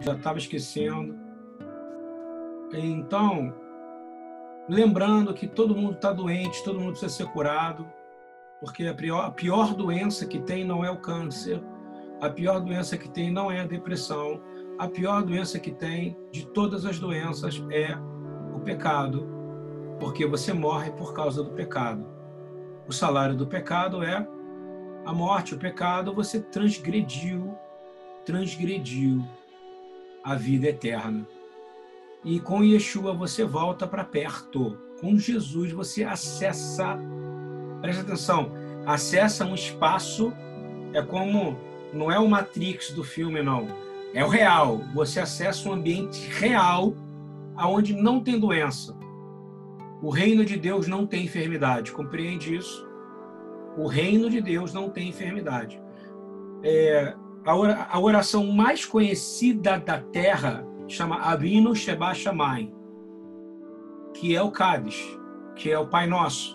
já estava esquecendo. Então, lembrando que todo mundo está doente, todo mundo precisa ser curado, porque a pior, a pior doença que tem não é o câncer, a pior doença que tem não é a depressão, a pior doença que tem de todas as doenças é o pecado, porque você morre por causa do pecado. O salário do pecado é a morte, o pecado, você transgrediu, transgrediu a vida eterna. E com Yeshua você volta para perto. Com Jesus você acessa, presta atenção, acessa um espaço, é como, não é o Matrix do filme, não. É o real. Você acessa um ambiente real, aonde não tem doença. O reino de Deus não tem enfermidade. Compreende isso? O reino de Deus não tem enfermidade. É, a oração mais conhecida da terra chama Avinu Sheba Shammai, que é o Cádiz, que é o Pai Nosso.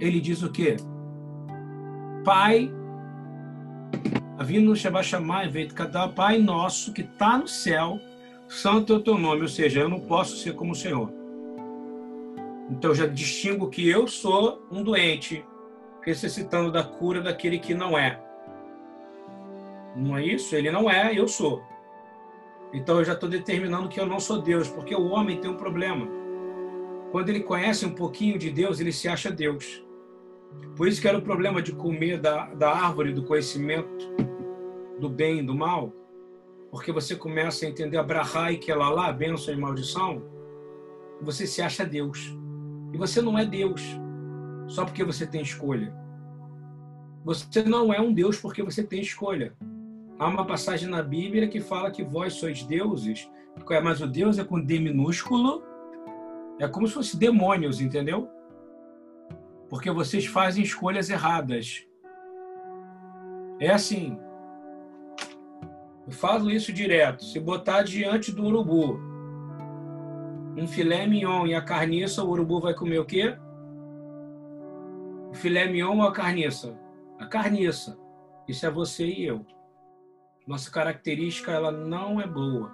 Ele diz o quê? Pai, Avinu Sheba Shammai, cada Pai Nosso que está no céu, santo é o teu nome, ou seja, eu não posso ser como o Senhor. Então já distingo que eu sou um doente, necessitando da cura daquele que não é. Não é isso? Ele não é, eu sou. Então eu já estou determinando que eu não sou Deus, porque o homem tem um problema. Quando ele conhece um pouquinho de Deus, ele se acha Deus. Por isso que era o problema de comer da, da árvore do conhecimento do bem e do mal, porque você começa a entender a brahá e que ela lá, bênção e maldição, você se acha Deus. E você não é Deus só porque você tem escolha. Você não é um Deus porque você tem escolha. Há uma passagem na Bíblia que fala que vós sois deuses, mas o Deus é com D minúsculo, é como se fosse demônios, entendeu? Porque vocês fazem escolhas erradas. É assim. Eu falo isso direto. Se botar diante do urubu um filé mignon e a carniça, o urubu vai comer o quê? O filé mignon ou a carniça? A carniça. Isso é você e eu. Nossa característica ela não é boa.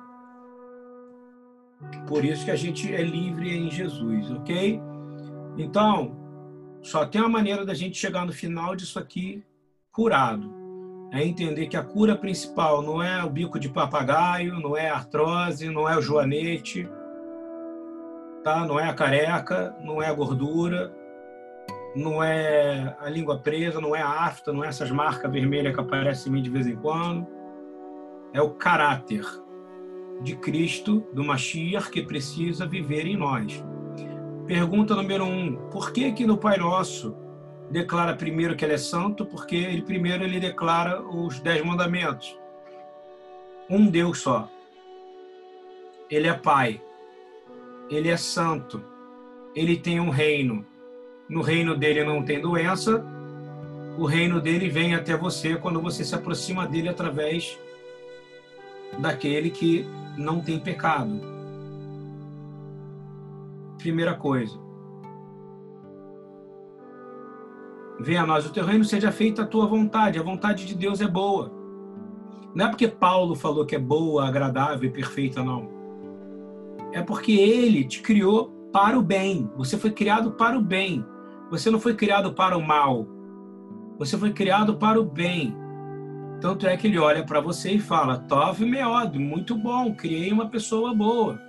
Por isso que a gente é livre em Jesus, ok? Então, só tem uma maneira da gente chegar no final disso aqui curado. É entender que a cura principal não é o bico de papagaio, não é a artrose, não é o joanete, tá? Não é a careca, não é a gordura, não é a língua presa, não é a afta, não é essas marcas vermelhas que aparecem em mim de vez em quando. É o caráter de Cristo, do Mashiach, que precisa viver em nós. Pergunta número um: por que que no Pai Nosso declara primeiro que ele é santo? Porque ele primeiro ele declara os dez mandamentos. Um Deus só. Ele é Pai ele é santo, ele tem um reino. No reino dele não tem doença, o reino dele vem até você quando você se aproxima dele através daquele que não tem pecado. Primeira coisa. Venha a nós o teu reino, seja feita a tua vontade. A vontade de Deus é boa. Não é porque Paulo falou que é boa, agradável e perfeita, não é porque ele te criou para o bem. Você foi criado para o bem. Você não foi criado para o mal. Você foi criado para o bem. Tanto é que ele olha para você e fala: Tove meod, muito bom, criei uma pessoa boa.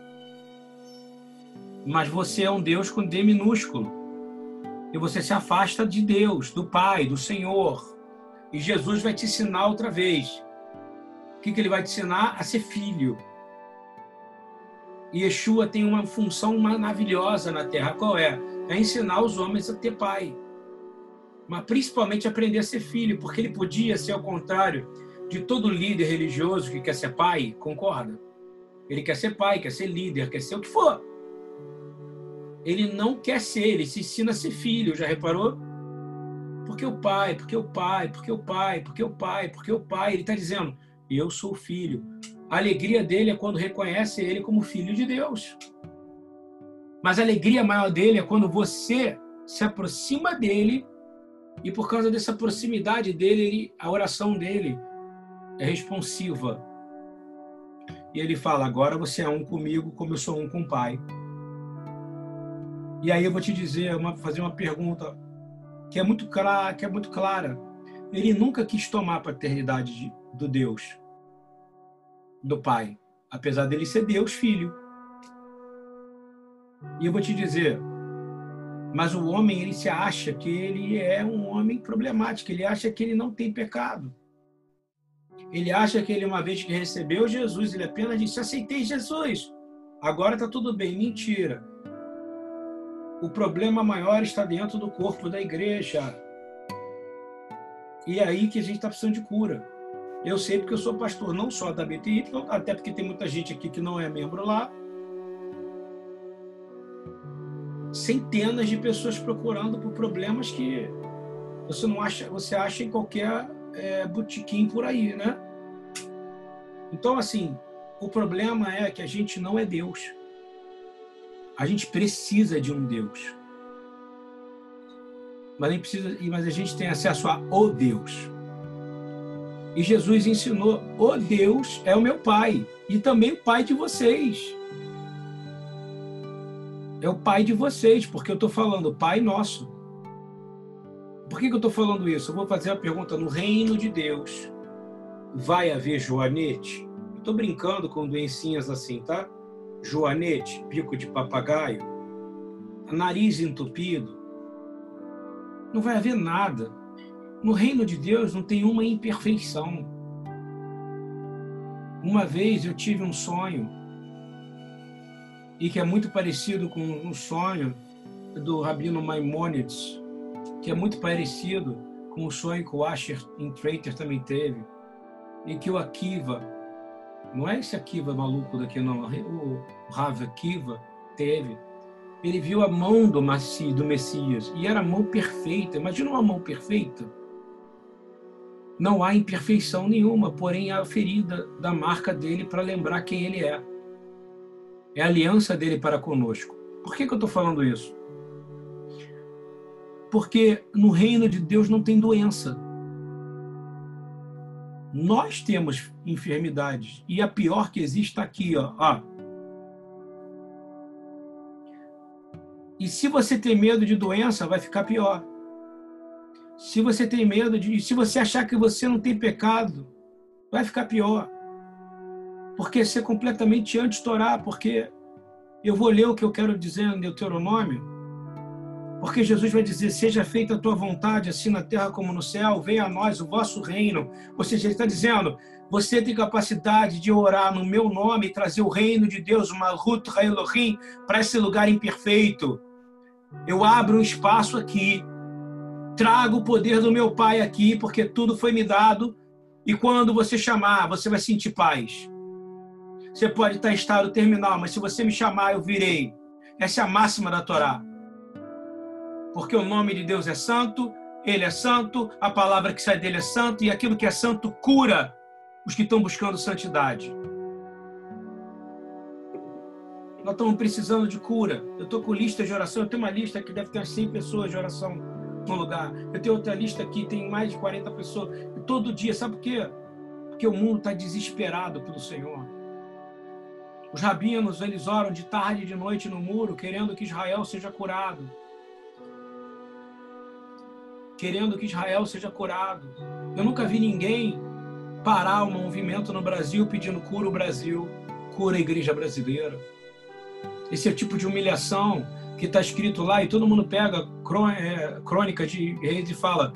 Mas você é um Deus com D minúsculo. E você se afasta de Deus, do Pai, do Senhor. E Jesus vai te ensinar outra vez. O que, que ele vai te ensinar? A ser filho. E Yeshua tem uma função maravilhosa na terra. Qual é? É ensinar os homens a ter pai. Mas principalmente aprender a ser filho, porque ele podia ser ao contrário de todo líder religioso que quer ser pai, concorda? Ele quer ser pai, quer ser líder, quer ser o que for. Ele não quer ser, ele se ensina a ser filho, já reparou? Porque o pai, porque o pai, porque o pai, porque o pai, porque o pai, ele está dizendo, eu sou filho. A alegria dele é quando reconhece ele como filho de Deus. Mas a alegria maior dele é quando você se aproxima dele e por causa dessa proximidade dele, a oração dele é responsiva. E ele fala: agora você é um comigo, como eu sou um com o Pai. E aí eu vou te dizer, uma, fazer uma pergunta que é muito clara, que é muito clara. Ele nunca quis tomar a paternidade de, do Deus, do Pai, apesar dele ser Deus Filho. E eu vou te dizer, mas o homem ele se acha que ele é um homem problemático, ele acha que ele não tem pecado. Ele acha que ele uma vez que recebeu Jesus, ele apenas disse: "Aceitei Jesus. Agora está tudo bem". Mentira o problema maior está dentro do corpo da igreja. E é aí que a gente está precisando de cura. Eu sei porque eu sou pastor não só da BTI, até porque tem muita gente aqui que não é membro lá. Centenas de pessoas procurando por problemas que você não acha, você acha em qualquer é, botequim por aí, né? Então, assim, o problema é que a gente não é Deus. A gente precisa de um Deus. Mas precisa, mas a gente tem acesso a o Deus. E Jesus ensinou: o Deus é o meu Pai e também o Pai de vocês. É o Pai de vocês, porque eu estou falando Pai Nosso. Por que, que eu estou falando isso? Eu vou fazer a pergunta: no reino de Deus vai haver Joanete? Estou brincando com doencinhas assim, tá? joanete, bico de papagaio, nariz entupido. Não vai haver nada. No reino de Deus não tem uma imperfeição. Uma vez eu tive um sonho, e que é muito parecido com um sonho do Rabino Maimonides, que é muito parecido com o sonho que o Asher Intrater também teve, e que o Akiva não é esse Akiva maluco daqui, não. O Rav Akiva teve. Ele viu a mão do, do Messias e era a mão perfeita. Imagina uma mão perfeita. Não há imperfeição nenhuma, porém há a ferida da marca dele para lembrar quem ele é. É a aliança dele para conosco. Por que, que eu estou falando isso? Porque no reino de Deus não tem doença. Nós temos enfermidades e a pior que existe está aqui, ó, ó. E se você tem medo de doença, vai ficar pior. Se você tem medo de, se você achar que você não tem pecado, vai ficar pior. Porque ser completamente anti-Torá, porque eu vou ler o que eu quero dizer em Deuteronômio, porque Jesus vai dizer: Seja feita a tua vontade, assim na terra como no céu, venha a nós o vosso reino. Ou seja, ele está dizendo: Você tem capacidade de orar no meu nome e trazer o reino de Deus, o Malhut Elohim, para esse lugar imperfeito. Eu abro um espaço aqui, trago o poder do meu Pai aqui, porque tudo foi me dado. E quando você chamar, você vai sentir paz. Você pode estar em estado terminal, mas se você me chamar, eu virei. Essa é a máxima da Torá porque o nome de Deus é santo, ele é santo, a palavra que sai dele é santo e aquilo que é santo cura os que estão buscando santidade. Nós estamos precisando de cura. Eu estou com lista de oração, eu tenho uma lista que deve ter 100 pessoas de oração no lugar. Eu tenho outra lista aqui, tem mais de 40 pessoas. Todo dia, sabe por quê? Porque o mundo está desesperado pelo Senhor. Os rabinos, eles oram de tarde e de noite no muro, querendo que Israel seja curado querendo que Israel seja curado. Eu nunca vi ninguém parar um movimento no Brasil pedindo cura o Brasil, cura a igreja brasileira. Esse é o tipo de humilhação que está escrito lá e todo mundo pega é, crônica de reis e fala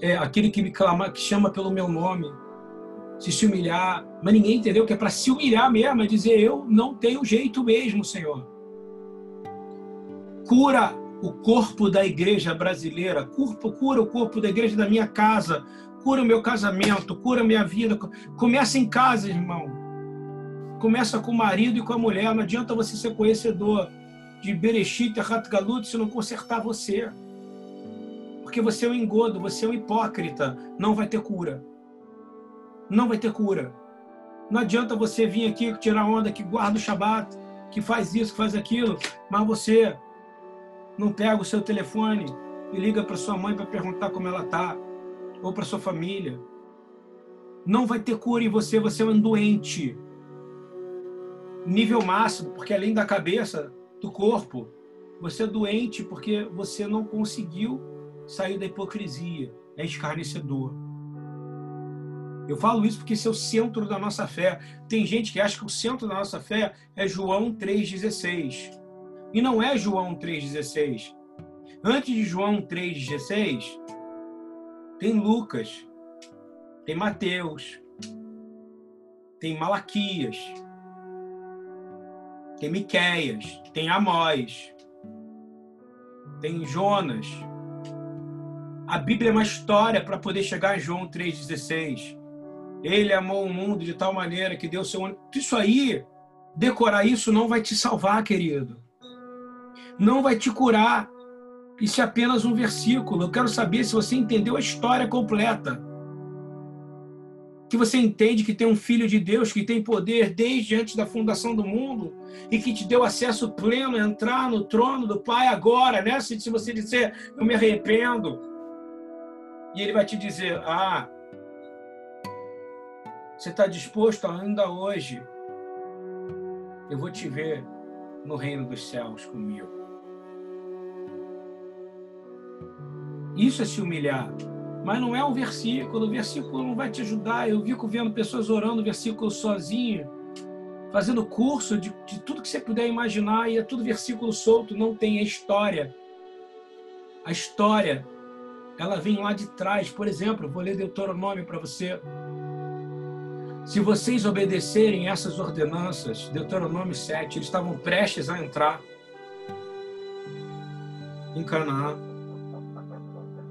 é, aquele que me clama, que chama pelo meu nome, se se humilhar, mas ninguém entendeu que é para se humilhar mesmo, é dizer eu não tenho jeito mesmo, Senhor. Cura o corpo da igreja brasileira, cura o corpo da igreja da minha casa, cura o meu casamento, cura a minha vida. Começa em casa, irmão. Começa com o marido e com a mulher. Não adianta você ser conhecedor de Bereshit e Hatgalut se não consertar você. Porque você é um engodo, você é um hipócrita. Não vai ter cura. Não vai ter cura. Não adianta você vir aqui tirar onda, que guarda o Shabat, que faz isso, que faz aquilo, mas você não pega o seu telefone e liga para sua mãe para perguntar como ela está, ou para sua família. Não vai ter cura em você, você é um doente. nível máximo, porque além da cabeça, do corpo, você é doente porque você não conseguiu sair da hipocrisia, é escarnecedor. Eu falo isso porque esse é o centro da nossa fé. Tem gente que acha que o centro da nossa fé é João 3,16. E não é João 3,16. Antes de João 3,16, tem Lucas, tem Mateus, tem Malaquias, tem Miqueias, tem Amós, tem Jonas. A Bíblia é uma história para poder chegar em João 3,16. Ele amou o mundo de tal maneira que deu seu único. Isso aí, decorar isso não vai te salvar, querido. Não vai te curar. Isso é apenas um versículo. Eu quero saber se você entendeu a história completa que você entende que tem um filho de Deus que tem poder desde antes da fundação do mundo e que te deu acesso pleno a entrar no trono do Pai agora, né? Se, se você disser, eu me arrependo, e ele vai te dizer, ah, você está disposto ainda hoje? Eu vou te ver no reino dos céus comigo. Isso é se humilhar mas não é um versículo. O versículo não vai te ajudar. Eu fico vendo pessoas orando versículo sozinho, fazendo curso de, de tudo que você puder imaginar, e é tudo versículo solto, não tem a história. A história, ela vem lá de trás. Por exemplo, vou ler Deuteronômio para você. Se vocês obedecerem essas ordenanças, Deuteronômio 7, eles estavam prestes a entrar em Canaã.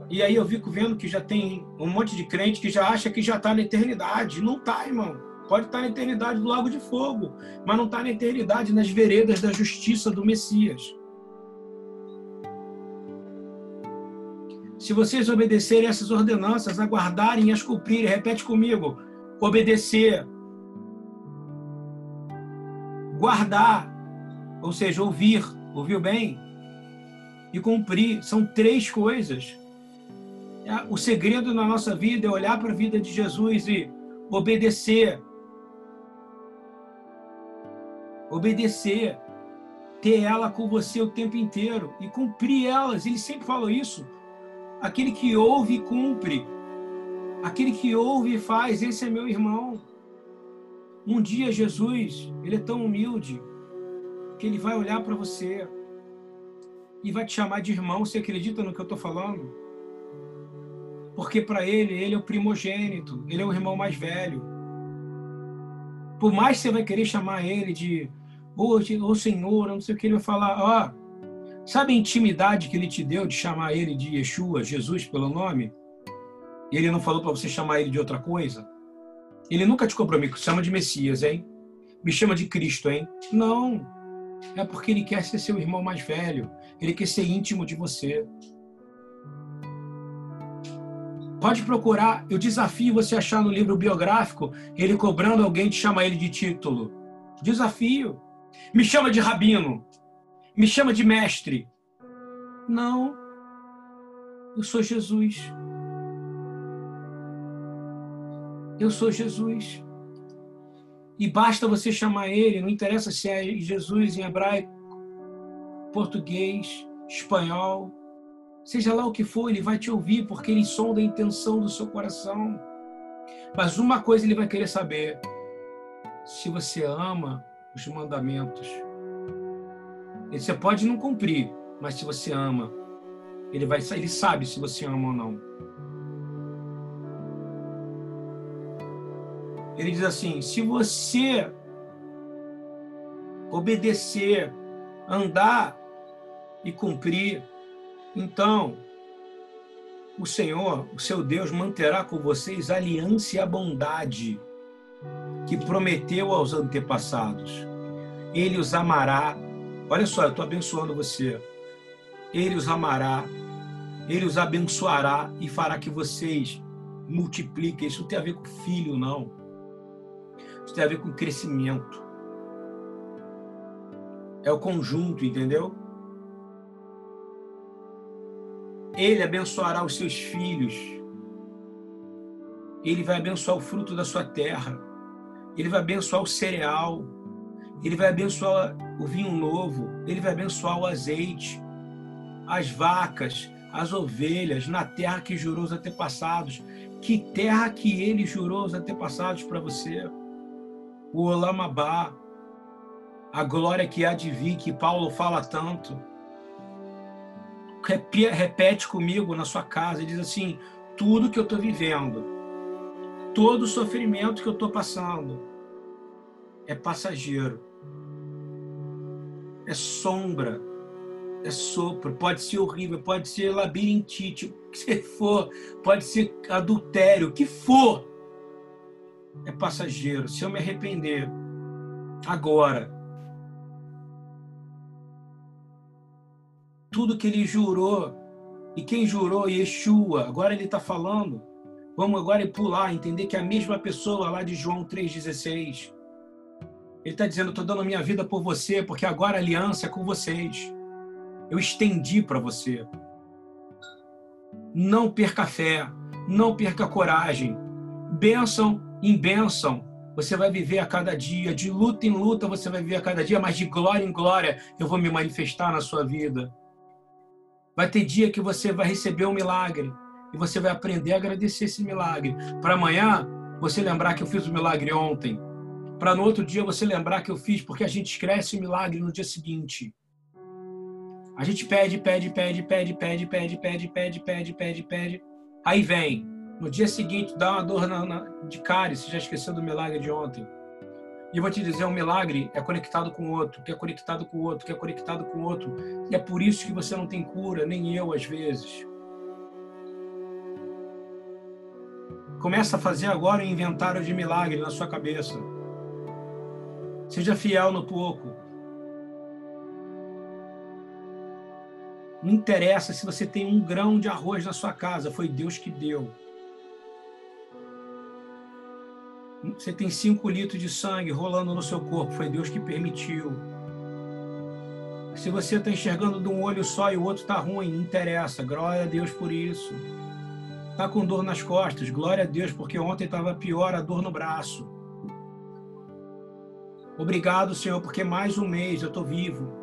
E aí eu fico vendo que já tem um monte de crente que já acha que já está na eternidade. Não está, irmão. Pode estar tá na eternidade do lago de fogo, mas não está na eternidade nas veredas da justiça do Messias. Se vocês obedecerem essas ordenanças, aguardarem e as cumprirem, repete comigo: obedecer, guardar, ou seja, ouvir, ouviu bem? E cumprir, são três coisas. É, o segredo na nossa vida é olhar para a vida de Jesus e obedecer. Obedecer. Ter ela com você o tempo inteiro e cumprir elas. Ele sempre falou isso. Aquele que ouve e cumpre. Aquele que ouve e faz, esse é meu irmão. Um dia Jesus, ele é tão humilde que ele vai olhar para você e vai te chamar de irmão. Você acredita no que eu estou falando? porque para ele, ele é o primogênito, ele é o irmão mais velho. Por mais que você vai querer chamar ele de ô oh, Senhor, não sei o que, ele vai falar, ó, oh, sabe a intimidade que ele te deu de chamar ele de Yeshua, Jesus, pelo nome? E ele não falou para você chamar ele de outra coisa? Ele nunca te cobrou, me chama de Messias, hein? Me chama de Cristo, hein? Não. É porque ele quer ser seu irmão mais velho. Ele quer ser íntimo de você. Pode procurar, eu desafio você achar no livro biográfico ele cobrando alguém de chamar ele de título. Desafio. Me chama de rabino. Me chama de mestre. Não. Eu sou Jesus. Eu sou Jesus. E basta você chamar ele, não interessa se é Jesus em hebraico, português, espanhol, Seja lá o que for, ele vai te ouvir, porque ele sonda a intenção do seu coração. Mas uma coisa ele vai querer saber: se você ama os mandamentos. Você pode não cumprir, mas se você ama, ele vai ele sabe se você ama ou não. Ele diz assim: se você obedecer, andar e cumprir, então, o Senhor, o seu Deus, manterá com vocês a aliança e a bondade que prometeu aos antepassados. Ele os amará. Olha só, eu estou abençoando você. Ele os amará, ele os abençoará e fará que vocês multipliquem. Isso não tem a ver com filho, não. Isso tem a ver com crescimento. É o conjunto, entendeu? Ele abençoará os seus filhos. Ele vai abençoar o fruto da sua terra. Ele vai abençoar o cereal. Ele vai abençoar o vinho novo, ele vai abençoar o azeite, as vacas, as ovelhas, na terra que jurou os antepassados. Que terra que ele jurou os antepassados para você? O Olamabá, a glória que há de vir, que Paulo fala tanto. Repete comigo na sua casa diz assim: tudo que eu estou vivendo, todo o sofrimento que eu estou passando, é passageiro, é sombra, é sopro, pode ser horrível, pode ser labirintite, o que for, pode ser adultério, o que for, é passageiro. Se eu me arrepender agora, tudo que ele jurou, e quem jurou, Yeshua, agora ele está falando, vamos agora pular, entender que é a mesma pessoa lá de João 3,16. Ele está dizendo: estou dando a minha vida por você, porque agora a aliança é com vocês. Eu estendi para você. Não perca fé, não perca coragem. Bênção em bênção, você vai viver a cada dia. De luta em luta, você vai viver a cada dia, mas de glória em glória, eu vou me manifestar na sua vida. Vai ter dia que você vai receber um milagre e você vai aprender a agradecer esse milagre. Para amanhã, você lembrar que eu fiz o milagre ontem. Para no outro dia você lembrar que eu fiz, porque a gente esquece o milagre no dia seguinte. A gente pede, pede, pede, pede, pede, pede, pede, pede, pede, pede, pede. Aí vem. No dia seguinte, dá uma dor na, na, de você já esqueceu do milagre de ontem. E eu vou te dizer, um milagre é conectado com o outro, que é conectado com o outro, que é conectado com o outro. E é por isso que você não tem cura, nem eu às vezes. Começa a fazer agora um inventário de milagre na sua cabeça. Seja fiel no pouco. Não interessa se você tem um grão de arroz na sua casa, foi Deus que deu. Você tem cinco litros de sangue rolando no seu corpo, foi Deus que permitiu. Se você está enxergando de um olho só e o outro está ruim, não interessa. Glória a Deus por isso. Está com dor nas costas, glória a Deus, porque ontem estava pior a dor no braço. Obrigado, Senhor, porque mais um mês eu estou vivo.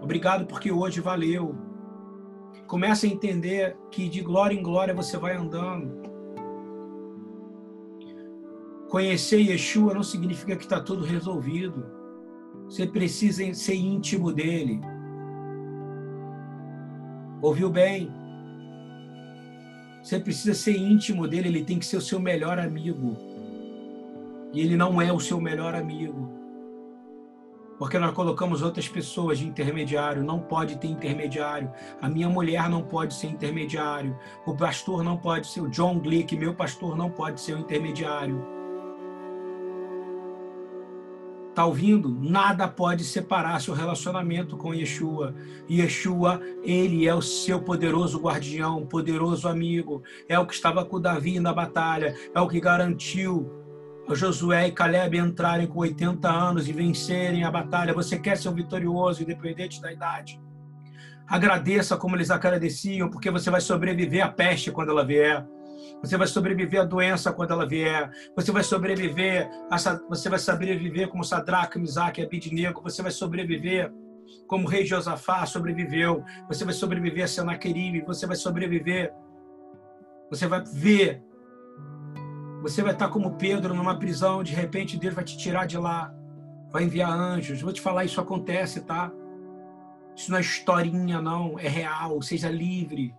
Obrigado porque hoje valeu. Começa a entender que de glória em glória você vai andando. Conhecer Yeshua não significa que está tudo resolvido. Você precisa ser íntimo dele. Ouviu bem? Você precisa ser íntimo dele, ele tem que ser o seu melhor amigo. E ele não é o seu melhor amigo. Porque nós colocamos outras pessoas de intermediário, não pode ter intermediário. A minha mulher não pode ser intermediário. O pastor não pode ser, o John Glick, meu pastor, não pode ser o intermediário. Está ouvindo? Nada pode separar seu relacionamento com Yeshua. Yeshua, ele é o seu poderoso guardião, poderoso amigo. É o que estava com Davi na batalha. É o que garantiu Josué e Caleb entrarem com 80 anos e vencerem a batalha. Você quer ser um vitorioso, independente da idade. Agradeça como eles agradeciam, porque você vai sobreviver à peste quando ela vier. Você vai sobreviver à doença quando ela vier. Você vai sobreviver, a, você vai sobreviver como Sadraque, Misaque Abidnego. Você vai sobreviver como o rei Josafá sobreviveu. Você vai sobreviver a Senaqueribe. Você vai sobreviver. Você vai ver. Você vai estar como Pedro numa prisão. De repente, Deus vai te tirar de lá. Vai enviar anjos. Vou te falar, isso acontece, tá? Isso não é historinha, não. É real. Seja livre.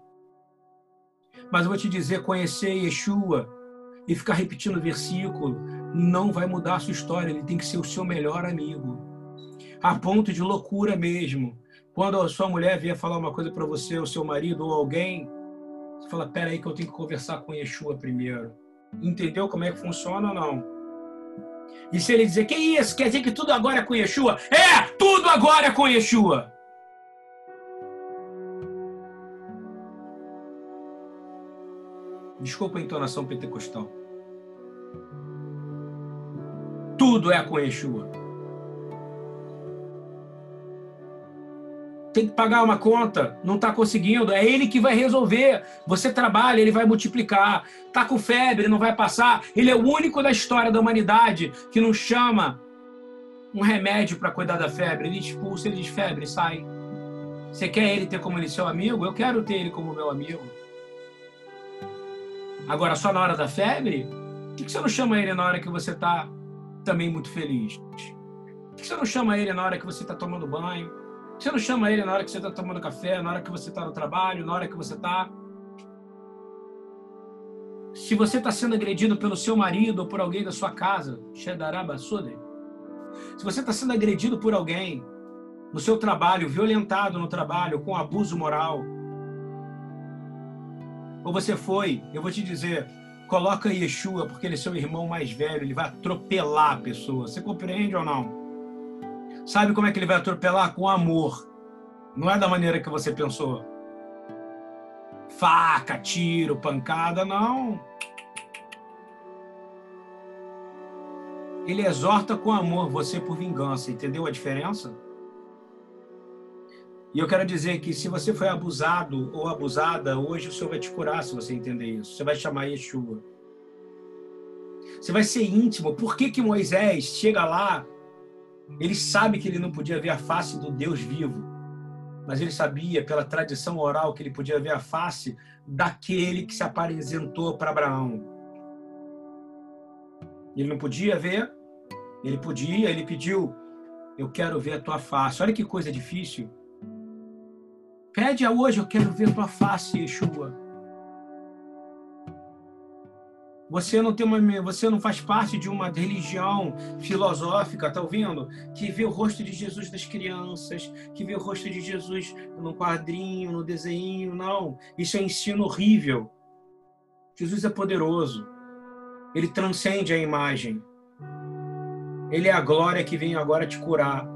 Mas eu vou te dizer, conhecer Yeshua e ficar repetindo o versículo não vai mudar a sua história. Ele tem que ser o seu melhor amigo. A ponto de loucura mesmo. Quando a sua mulher vier falar uma coisa para você, o seu marido ou alguém, você fala, pera aí que eu tenho que conversar com Yeshua primeiro. Entendeu como é que funciona ou não? E se ele dizer, que isso? Quer dizer que tudo agora é com Yeshua? É! Tudo agora é com Yeshua! Desculpa a entonação pentecostal. Tudo é com Yeshua. Tem que pagar uma conta, não está conseguindo, é ele que vai resolver. Você trabalha, ele vai multiplicar. Está com febre, não vai passar. Ele é o único da história da humanidade que não chama um remédio para cuidar da febre, ele expulsa, ele diz febre, sai. Você quer ele ter como ele seu amigo? Eu quero ter ele como meu amigo. Agora, só na hora da febre? Por que você não chama ele na hora que você está também muito feliz? Por que você não chama ele na hora que você está tomando banho? Por que você não chama ele na hora que você está tomando café, na hora que você está no trabalho, na hora que você está. Se você está sendo agredido pelo seu marido ou por alguém da sua casa. Se você está sendo agredido por alguém no seu trabalho, violentado no trabalho, com abuso moral, ou você foi, eu vou te dizer, coloca Yeshua, porque ele é seu irmão mais velho, ele vai atropelar a pessoa. Você compreende ou não? Sabe como é que ele vai atropelar? Com amor. Não é da maneira que você pensou. Faca, tiro, pancada, não. Ele exorta com amor você por vingança, entendeu a diferença? E eu quero dizer que se você foi abusado ou abusada, hoje o Senhor vai te curar se você entender isso. Você vai chamar Yeshua. Você vai ser íntimo. Por que, que Moisés chega lá? Ele sabe que ele não podia ver a face do Deus vivo, mas ele sabia, pela tradição oral, que ele podia ver a face daquele que se apresentou para Abraão. Ele não podia ver, ele podia, ele pediu: Eu quero ver a tua face. Olha que coisa difícil. Pede a hoje, eu quero ver tua face, Yeshua. Você não tem uma, você não faz parte de uma religião filosófica, tá ouvindo? Que vê o rosto de Jesus das crianças, que vê o rosto de Jesus no quadrinho, no desenho, não. Isso é ensino horrível. Jesus é poderoso. Ele transcende a imagem. Ele é a glória que vem agora te curar.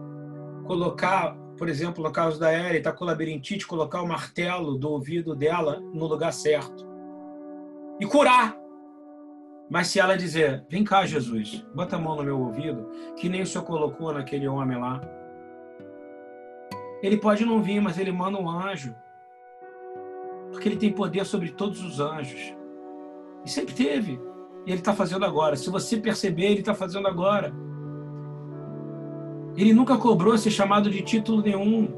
Colocar por exemplo, no caso da Ellie, está com labirintite, colocar o martelo do ouvido dela no lugar certo. E curar. Mas se ela dizer, vem cá, Jesus, bota a mão no meu ouvido, que nem o senhor colocou naquele homem lá. Ele pode não vir, mas ele manda um anjo. Porque ele tem poder sobre todos os anjos. E sempre teve. E ele está fazendo agora. Se você perceber, ele está fazendo agora. Ele nunca cobrou ser chamado de título nenhum.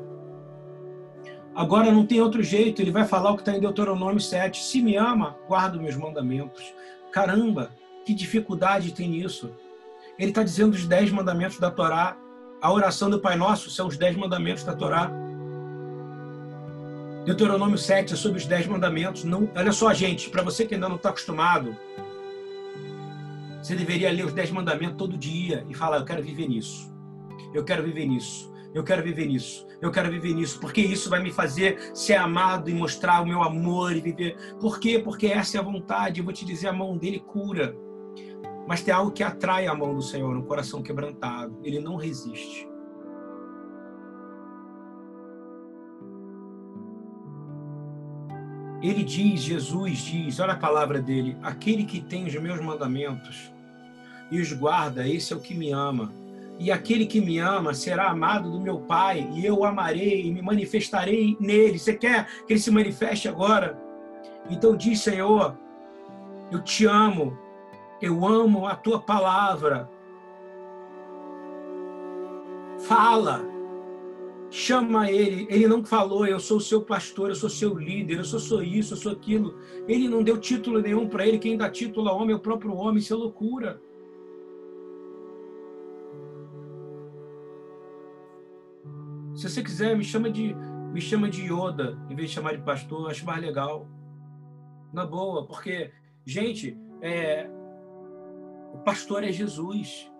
Agora não tem outro jeito, ele vai falar o que está em Deuteronômio 7. Se me ama, guarda meus mandamentos. Caramba, que dificuldade tem nisso. Ele está dizendo os dez mandamentos da Torá. A oração do Pai Nosso são os dez mandamentos da Torá. Deuteronômio 7 é sobre os dez mandamentos. Não, olha só, gente, para você que ainda não está acostumado, você deveria ler os dez mandamentos todo dia e falar: Eu quero viver nisso. Eu quero viver nisso. Eu quero viver nisso. Eu quero viver nisso, porque isso vai me fazer ser amado e mostrar o meu amor e viver. Por quê? Porque essa é a vontade. Eu vou te dizer, a mão dele cura. Mas tem algo que atrai a mão do Senhor, um coração quebrantado. Ele não resiste. Ele diz, Jesus diz, olha a palavra dele: aquele que tem os meus mandamentos e os guarda, esse é o que me ama e aquele que me ama será amado do meu Pai, e eu o amarei e me manifestarei nele. Você quer que ele se manifeste agora? Então diz, Senhor, eu te amo, eu amo a tua palavra. Fala, chama ele. Ele não falou, eu sou seu pastor, eu sou seu líder, eu sou, sou isso, eu sou aquilo. Ele não deu título nenhum para ele. Quem dá título a homem é o próprio homem, isso é loucura. Se você quiser, me chama de me chama de Yoda, em vez de chamar de pastor, acho mais legal. Na boa, porque, gente, é, o pastor é Jesus.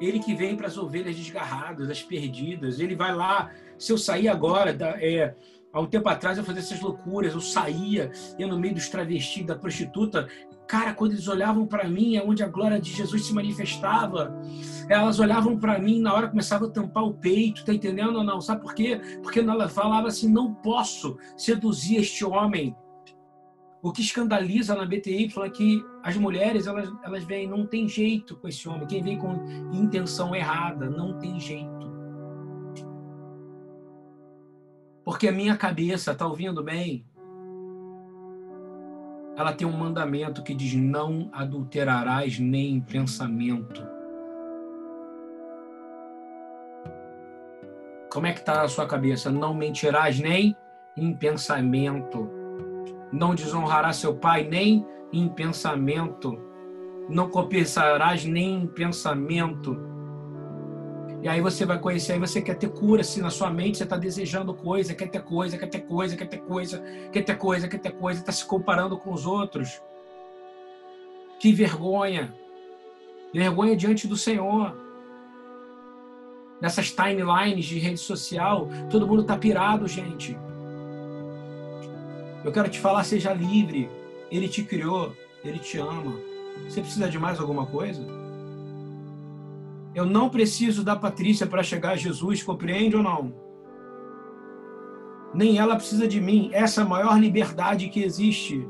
Ele que vem para as ovelhas desgarradas, as perdidas. Ele vai lá. Se eu sair agora, é, há um tempo atrás eu fazia essas loucuras, eu saía, ia no meio dos travestis, da prostituta, Cara, quando eles olhavam para mim, é onde a glória de Jesus se manifestava. Elas olhavam para mim na hora começava a tampar o peito, tá entendendo ou não? Sabe por quê? Porque ela falava assim: não posso seduzir este homem. O que escandaliza na BTY é que as mulheres elas, elas vêm, não tem jeito com esse homem. Quem vem com intenção errada, não tem jeito. Porque a minha cabeça, tá ouvindo bem? ela tem um mandamento que diz: não adulterarás nem em pensamento. Como é que está a sua cabeça? Não mentirás nem em pensamento. Não desonrarás seu pai nem em pensamento. Não copiarás nem em pensamento e aí você vai conhecer, aí você quer ter cura, se na sua mente você está desejando coisa, quer ter coisa, quer ter coisa, quer ter coisa, quer ter coisa, quer ter coisa, está se comparando com os outros. Que vergonha! Vergonha diante do Senhor. Nessas timelines de rede social, todo mundo está pirado, gente. Eu quero te falar, seja livre. Ele te criou, ele te ama. Você precisa de mais alguma coisa? Eu não preciso da Patrícia para chegar a Jesus, compreende ou não? Nem ela precisa de mim. Essa é a maior liberdade que existe.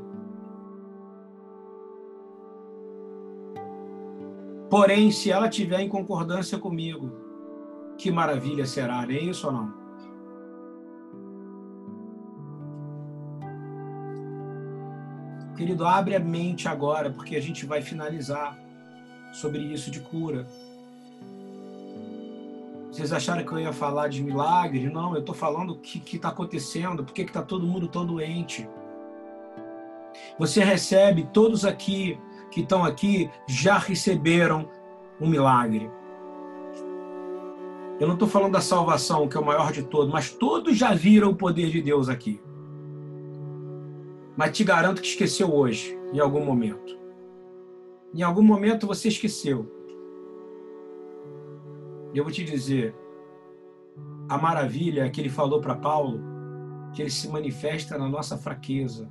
Porém, se ela tiver em concordância comigo, que maravilha será, é isso ou não? Querido, abre a mente agora, porque a gente vai finalizar sobre isso de cura. Vocês acharam que eu ia falar de milagre? Não, eu estou falando o que está acontecendo, porque está todo mundo tão doente. Você recebe, todos aqui que estão aqui já receberam um milagre. Eu não estou falando da salvação, que é o maior de todos, mas todos já viram o poder de Deus aqui. Mas te garanto que esqueceu hoje, em algum momento. Em algum momento você esqueceu. E eu vou te dizer, a maravilha é que ele falou para Paulo, que ele se manifesta na nossa fraqueza.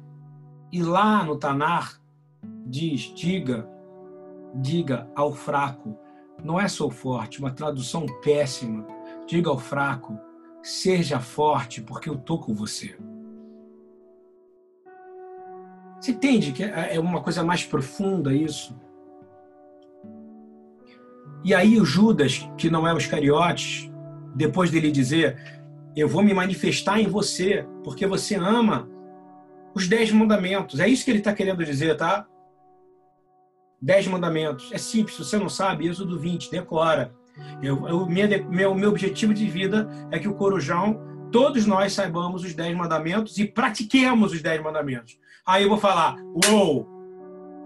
E lá no Tanar diz: diga, diga ao fraco, não é sou forte, uma tradução péssima. Diga ao fraco, seja forte, porque eu tô com você. Você entende que é uma coisa mais profunda isso? E aí o Judas, que não é os cariotes, depois dele dizer, eu vou me manifestar em você, porque você ama os dez mandamentos. É isso que ele está querendo dizer, tá? Dez mandamentos. É simples, se você não sabe, Êxodo 20, decora. Eu, eu, meu, meu objetivo de vida é que o Corujão, todos nós saibamos os dez mandamentos e pratiquemos os dez mandamentos. Aí eu vou falar, uou,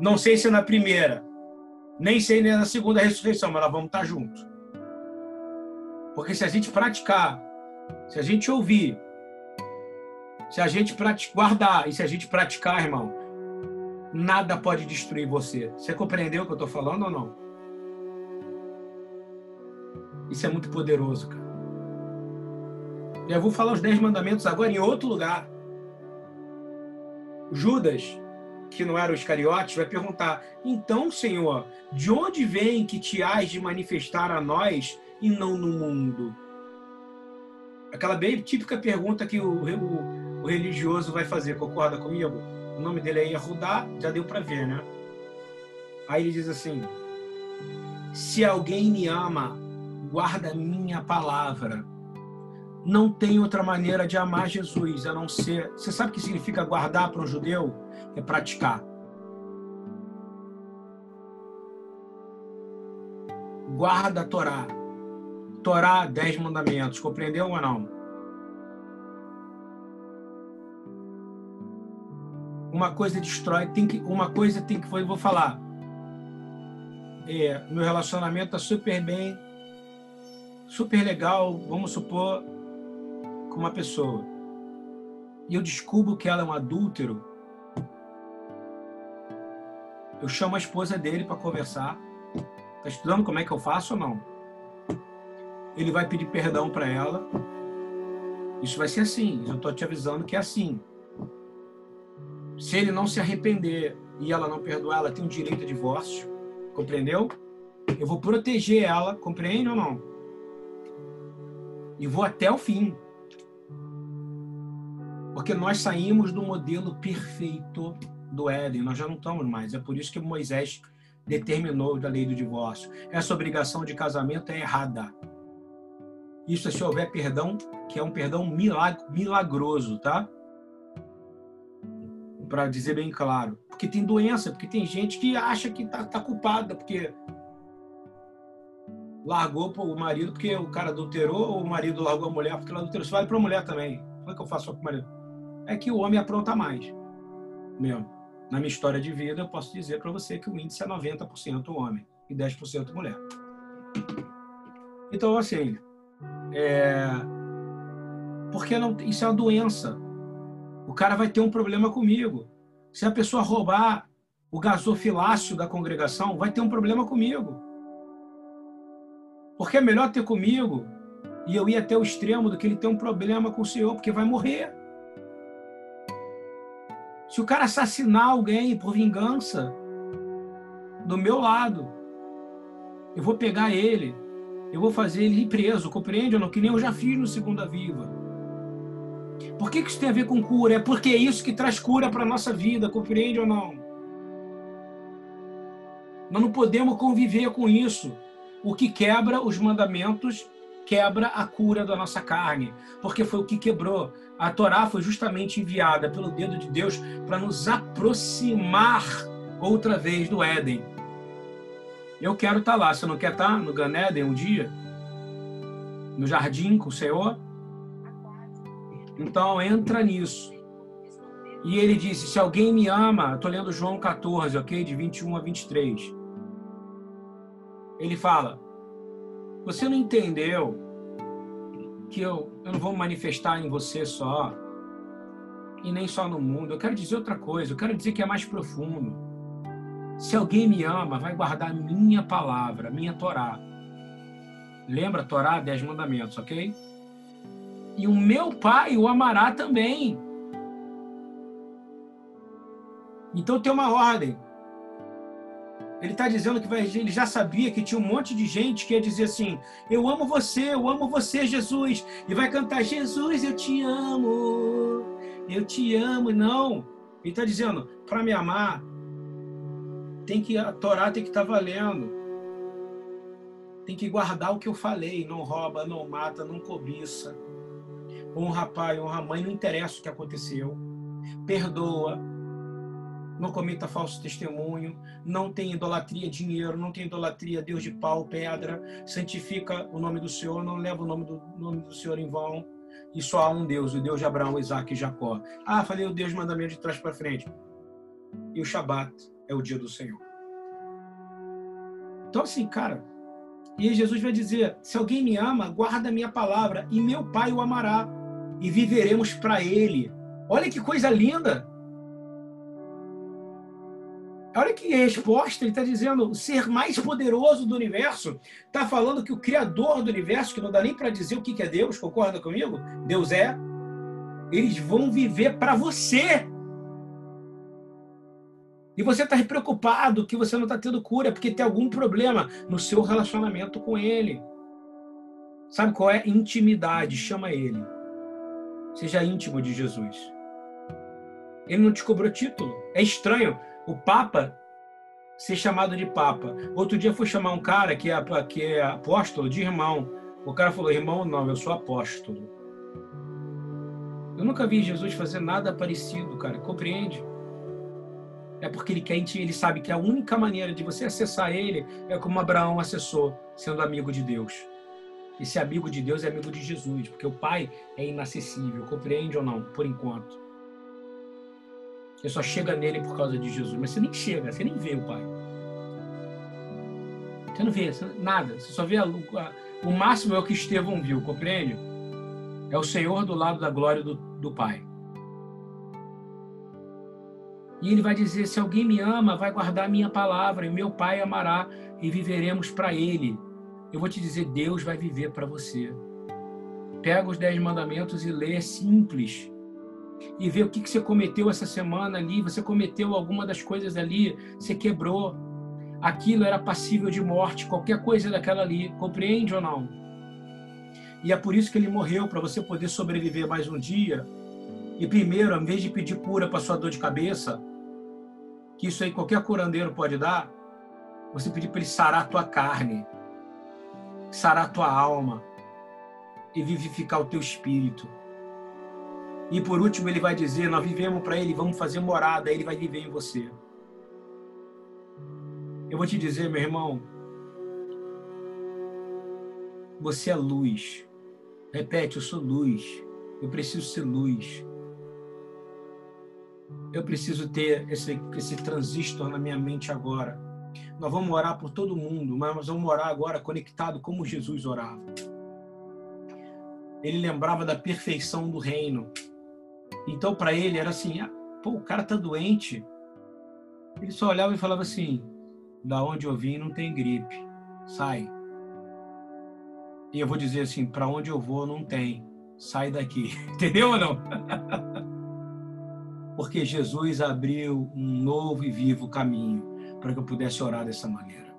não sei se é na primeira, nem sei nem na segunda ressurreição, mas nós vamos estar juntos. Porque se a gente praticar, se a gente ouvir, se a gente guardar e se a gente praticar, irmão, nada pode destruir você. Você compreendeu o que eu estou falando ou não? Isso é muito poderoso, cara. Eu vou falar os dez mandamentos agora em outro lugar. Judas que não era o Iscariotes, vai perguntar: Então, Senhor, de onde vem que te has de manifestar a nós e não no mundo? Aquela bem típica pergunta que o, o, o religioso vai fazer, concorda comigo? O nome dele é Yehudá, já deu para ver, né? Aí ele diz assim: Se alguém me ama, guarda minha palavra. Não tem outra maneira de amar Jesus a não ser. Você sabe o que significa guardar para um judeu? é praticar. Guarda a Torá. Torá, dez mandamentos. Compreendeu ou não? Uma coisa destrói, tem que, uma coisa tem que, vou falar. É, meu relacionamento está super bem, super legal, vamos supor, com uma pessoa. E eu descubro que ela é um adúltero, eu chamo a esposa dele para conversar. Está estudando como é que eu faço ou não? Ele vai pedir perdão para ela. Isso vai ser assim. Eu estou te avisando que é assim. Se ele não se arrepender e ela não perdoar, ela tem um direito a divórcio. Compreendeu? Eu vou proteger ela, compreende ou não? E vou até o fim. Porque nós saímos do modelo perfeito do Éden, nós já não estamos mais. É por isso que Moisés determinou da lei do divórcio. Essa obrigação de casamento é errada. Isso é se houver perdão, que é um perdão milagroso, tá? Para dizer bem claro. Porque tem doença, porque tem gente que acha que tá, tá culpada, porque largou o marido porque o cara adulterou, ou o marido largou a mulher porque ela adulterou. Isso vale para a mulher também. Como é que eu faço com o marido? É que o homem apronta mais. Mesmo. Na minha história de vida, eu posso dizer para você que o índice é 90% homem e 10% mulher. Então, assim, é... porque não... isso é uma doença. O cara vai ter um problema comigo. Se a pessoa roubar o gasofilácio da congregação, vai ter um problema comigo. Porque é melhor ter comigo e eu ir até o extremo do que ele ter um problema com o Senhor, porque vai morrer. Se o cara assassinar alguém por vingança, do meu lado, eu vou pegar ele, eu vou fazer ele ir preso, compreende ou não? Que nem eu já fiz no Segunda Viva. Por que, que isso tem a ver com cura? É porque é isso que traz cura para a nossa vida, compreende ou não? Nós não podemos conviver com isso. O que quebra os mandamentos quebra a cura da nossa carne, porque foi o que quebrou. A Torá foi justamente enviada pelo dedo de Deus para nos aproximar outra vez do Éden. Eu quero estar tá lá. Você não quer estar tá no Gan Éden um dia? No jardim com o Senhor? Então entra nisso. E ele disse: Se alguém me ama, estou lendo João 14, ok? De 21 a 23. Ele fala: Você não entendeu que eu, eu não vou manifestar em você só, e nem só no mundo. Eu quero dizer outra coisa, eu quero dizer que é mais profundo. Se alguém me ama, vai guardar minha palavra, minha Torá. Lembra Torá, dez mandamentos, ok? E o meu pai o amará também. Então tem uma ordem. Ele está dizendo que vai, ele já sabia que tinha um monte de gente que ia dizer assim: Eu amo você, eu amo você, Jesus. E vai cantar: Jesus, eu te amo, eu te amo. Não. Ele está dizendo: para me amar, tem que a Torá tem que estar tá valendo. Tem que guardar o que eu falei: não rouba, não mata, não cobiça. Honra pai, honra mãe, não interessa o que aconteceu. Perdoa, não cometa falso testemunho, não tem idolatria dinheiro, não tem idolatria Deus de pau, pedra, santifica o nome do Senhor, não leva o nome do, nome do Senhor em vão, e só há um Deus, o Deus de Abraão, Isaac e Jacó. Ah, falei o Deus de mandamento de trás para frente. E o Shabat é o dia do Senhor. Então, assim, cara, e Jesus vai dizer: se alguém me ama, guarda a minha palavra, e meu Pai o amará, e viveremos para ele. Olha que coisa linda! Olha que resposta, ele está dizendo o ser mais poderoso do universo. Está falando que o Criador do universo, que não dá nem para dizer o que é Deus, concorda comigo? Deus é. Eles vão viver para você. E você está preocupado que você não está tendo cura porque tem algum problema no seu relacionamento com Ele. Sabe qual é? Intimidade. Chama Ele. Seja íntimo de Jesus. Ele não te cobrou título. É estranho o Papa ser chamado de Papa. Outro dia fui chamar um cara que é, que é apóstolo de irmão. O cara falou: irmão, não, eu sou apóstolo. Eu nunca vi Jesus fazer nada parecido, cara. Compreende? É porque ele quer, ele sabe que a única maneira de você acessar ele é como Abraão acessou, sendo amigo de Deus. Esse amigo de Deus é amigo de Jesus, porque o Pai é inacessível, compreende ou não? Por enquanto. Você só chega nele por causa de Jesus, mas você nem chega, você nem vê o Pai. Você não vê nada, você só vê a, a, o máximo é o que Estevão viu, compreende? É o Senhor do lado da glória do, do Pai. E ele vai dizer: se alguém me ama, vai guardar minha palavra, e meu Pai amará, e viveremos para ele. Eu vou te dizer: Deus vai viver para você. Pega os dez mandamentos e lê, é simples e ver o que, que você cometeu essa semana ali. Você cometeu alguma das coisas ali, você quebrou. Aquilo era passível de morte, qualquer coisa daquela ali. Compreende ou não? E é por isso que ele morreu, para você poder sobreviver mais um dia. E primeiro, em vez de pedir cura para sua dor de cabeça, que isso aí qualquer curandeiro pode dar, você pedir para ele sarar a tua carne, sarar a tua alma e vivificar o teu espírito. E por último, ele vai dizer: Nós vivemos para ele, vamos fazer morada, ele vai viver em você. Eu vou te dizer, meu irmão, Você é luz. Repete, eu sou luz. Eu preciso ser luz. Eu preciso ter esse, esse transistor na minha mente agora. Nós vamos orar por todo mundo, mas nós vamos orar agora conectado como Jesus orava. Ele lembrava da perfeição do reino. Então, para ele, era assim: ah, pô, o cara tá doente. Ele só olhava e falava assim: da onde eu vim não tem gripe, sai. E eu vou dizer assim: para onde eu vou não tem, sai daqui. Entendeu ou não? Porque Jesus abriu um novo e vivo caminho para que eu pudesse orar dessa maneira.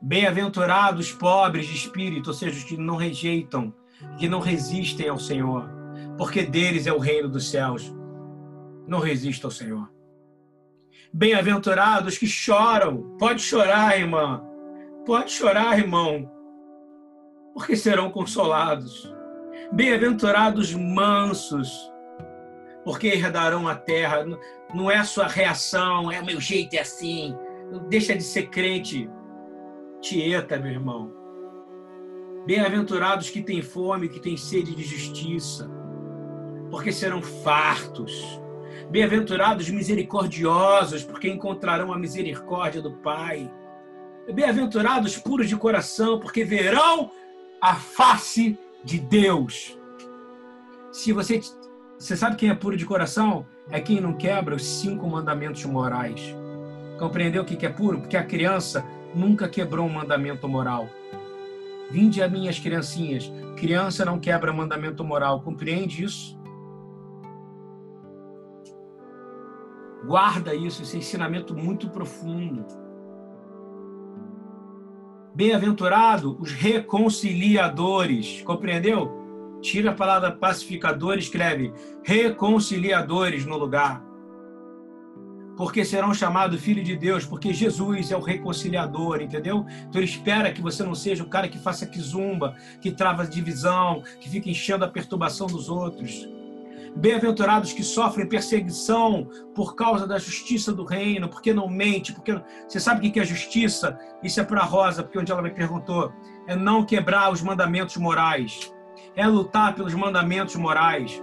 Bem-aventurados pobres de espírito, ou seja, os que não rejeitam, que não resistem ao Senhor, porque deles é o reino dos céus. Não resista ao Senhor. Bem-aventurados que choram, pode chorar, irmã, pode chorar, irmão, porque serão consolados. Bem-aventurados mansos, porque herdarão a terra. Não é a sua reação, é o meu jeito, é assim. Deixa de ser crente tieta, meu irmão. Bem-aventurados que têm fome, que têm sede de justiça, porque serão fartos. Bem-aventurados misericordiosos, porque encontrarão a misericórdia do Pai. Bem-aventurados puros de coração, porque verão a face de Deus. Se você, você sabe quem é puro de coração? É quem não quebra os cinco mandamentos morais. Compreendeu o que é puro? Porque a criança nunca quebrou um mandamento moral. Vinde a minhas criancinhas. Criança não quebra mandamento moral. Compreende isso? Guarda isso, esse ensinamento muito profundo. Bem-aventurado os reconciliadores. Compreendeu? Tira a palavra pacificador e escreve reconciliadores no lugar. Porque serão chamados filho de Deus, porque Jesus é o reconciliador, entendeu? Então ele espera que você não seja o cara que faça que zumba, que trava divisão, que fica enchendo a perturbação dos outros. Bem-aventurados que sofrem perseguição por causa da justiça do reino, porque não mente, porque você sabe o que é justiça? Isso é para a Rosa, porque onde ela me perguntou, é não quebrar os mandamentos morais, é lutar pelos mandamentos morais.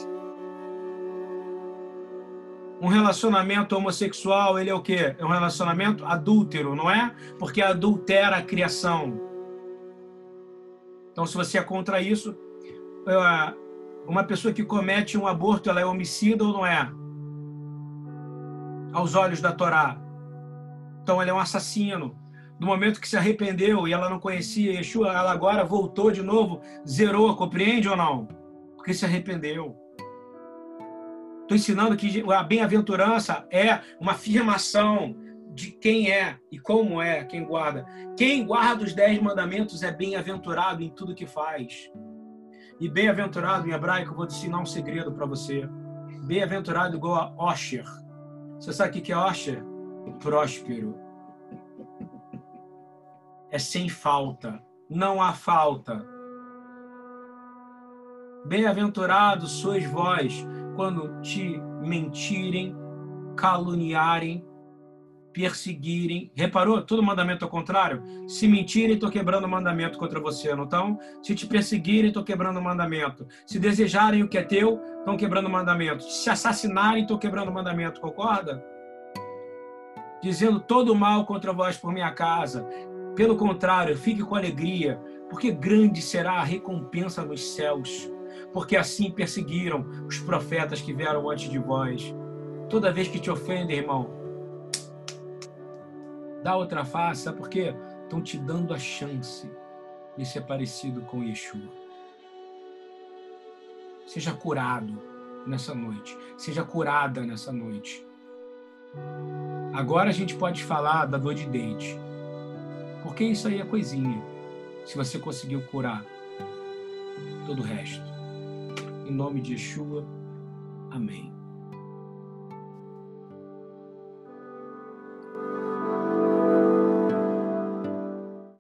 Um relacionamento homossexual, ele é o quê? É um relacionamento adúltero, não é? Porque adultera a criação. Então, se você é contra isso, uma pessoa que comete um aborto, ela é homicida ou não é? Aos olhos da Torá. Então, ela é um assassino. No momento que se arrependeu e ela não conhecia Yeshua, ela agora voltou de novo, zerou, compreende ou não? Porque se arrependeu. Estou ensinando que a bem-aventurança é uma afirmação de quem é e como é quem guarda. Quem guarda os dez mandamentos é bem-aventurado em tudo que faz. E bem-aventurado em hebraico, eu vou te ensinar um segredo para você. Bem-aventurado igual a Osher. Você sabe o que é Osher? Próspero. É sem falta. Não há falta. Bem-aventurados sois vós quando te mentirem, caluniarem perseguirem. Reparou? Todo mandamento ao contrário. Se mentirem, estou quebrando o mandamento contra você, não estão? Se te perseguirem, estou quebrando o mandamento. Se desejarem o que é teu, estão quebrando o mandamento. Se assassinarem, estou quebrando o mandamento, concorda? Dizendo todo mal contra vós por minha casa. Pelo contrário, fique com alegria, porque grande será a recompensa nos céus. Porque assim perseguiram os profetas que vieram antes de vós. Toda vez que te ofendem, irmão, Dá outra face, sabe por quê? Estão te dando a chance de ser parecido com Yeshua. Seja curado nessa noite. Seja curada nessa noite. Agora a gente pode falar da dor de dente. Porque isso aí é coisinha. Se você conseguiu curar todo o resto. Em nome de Yeshua. Amém.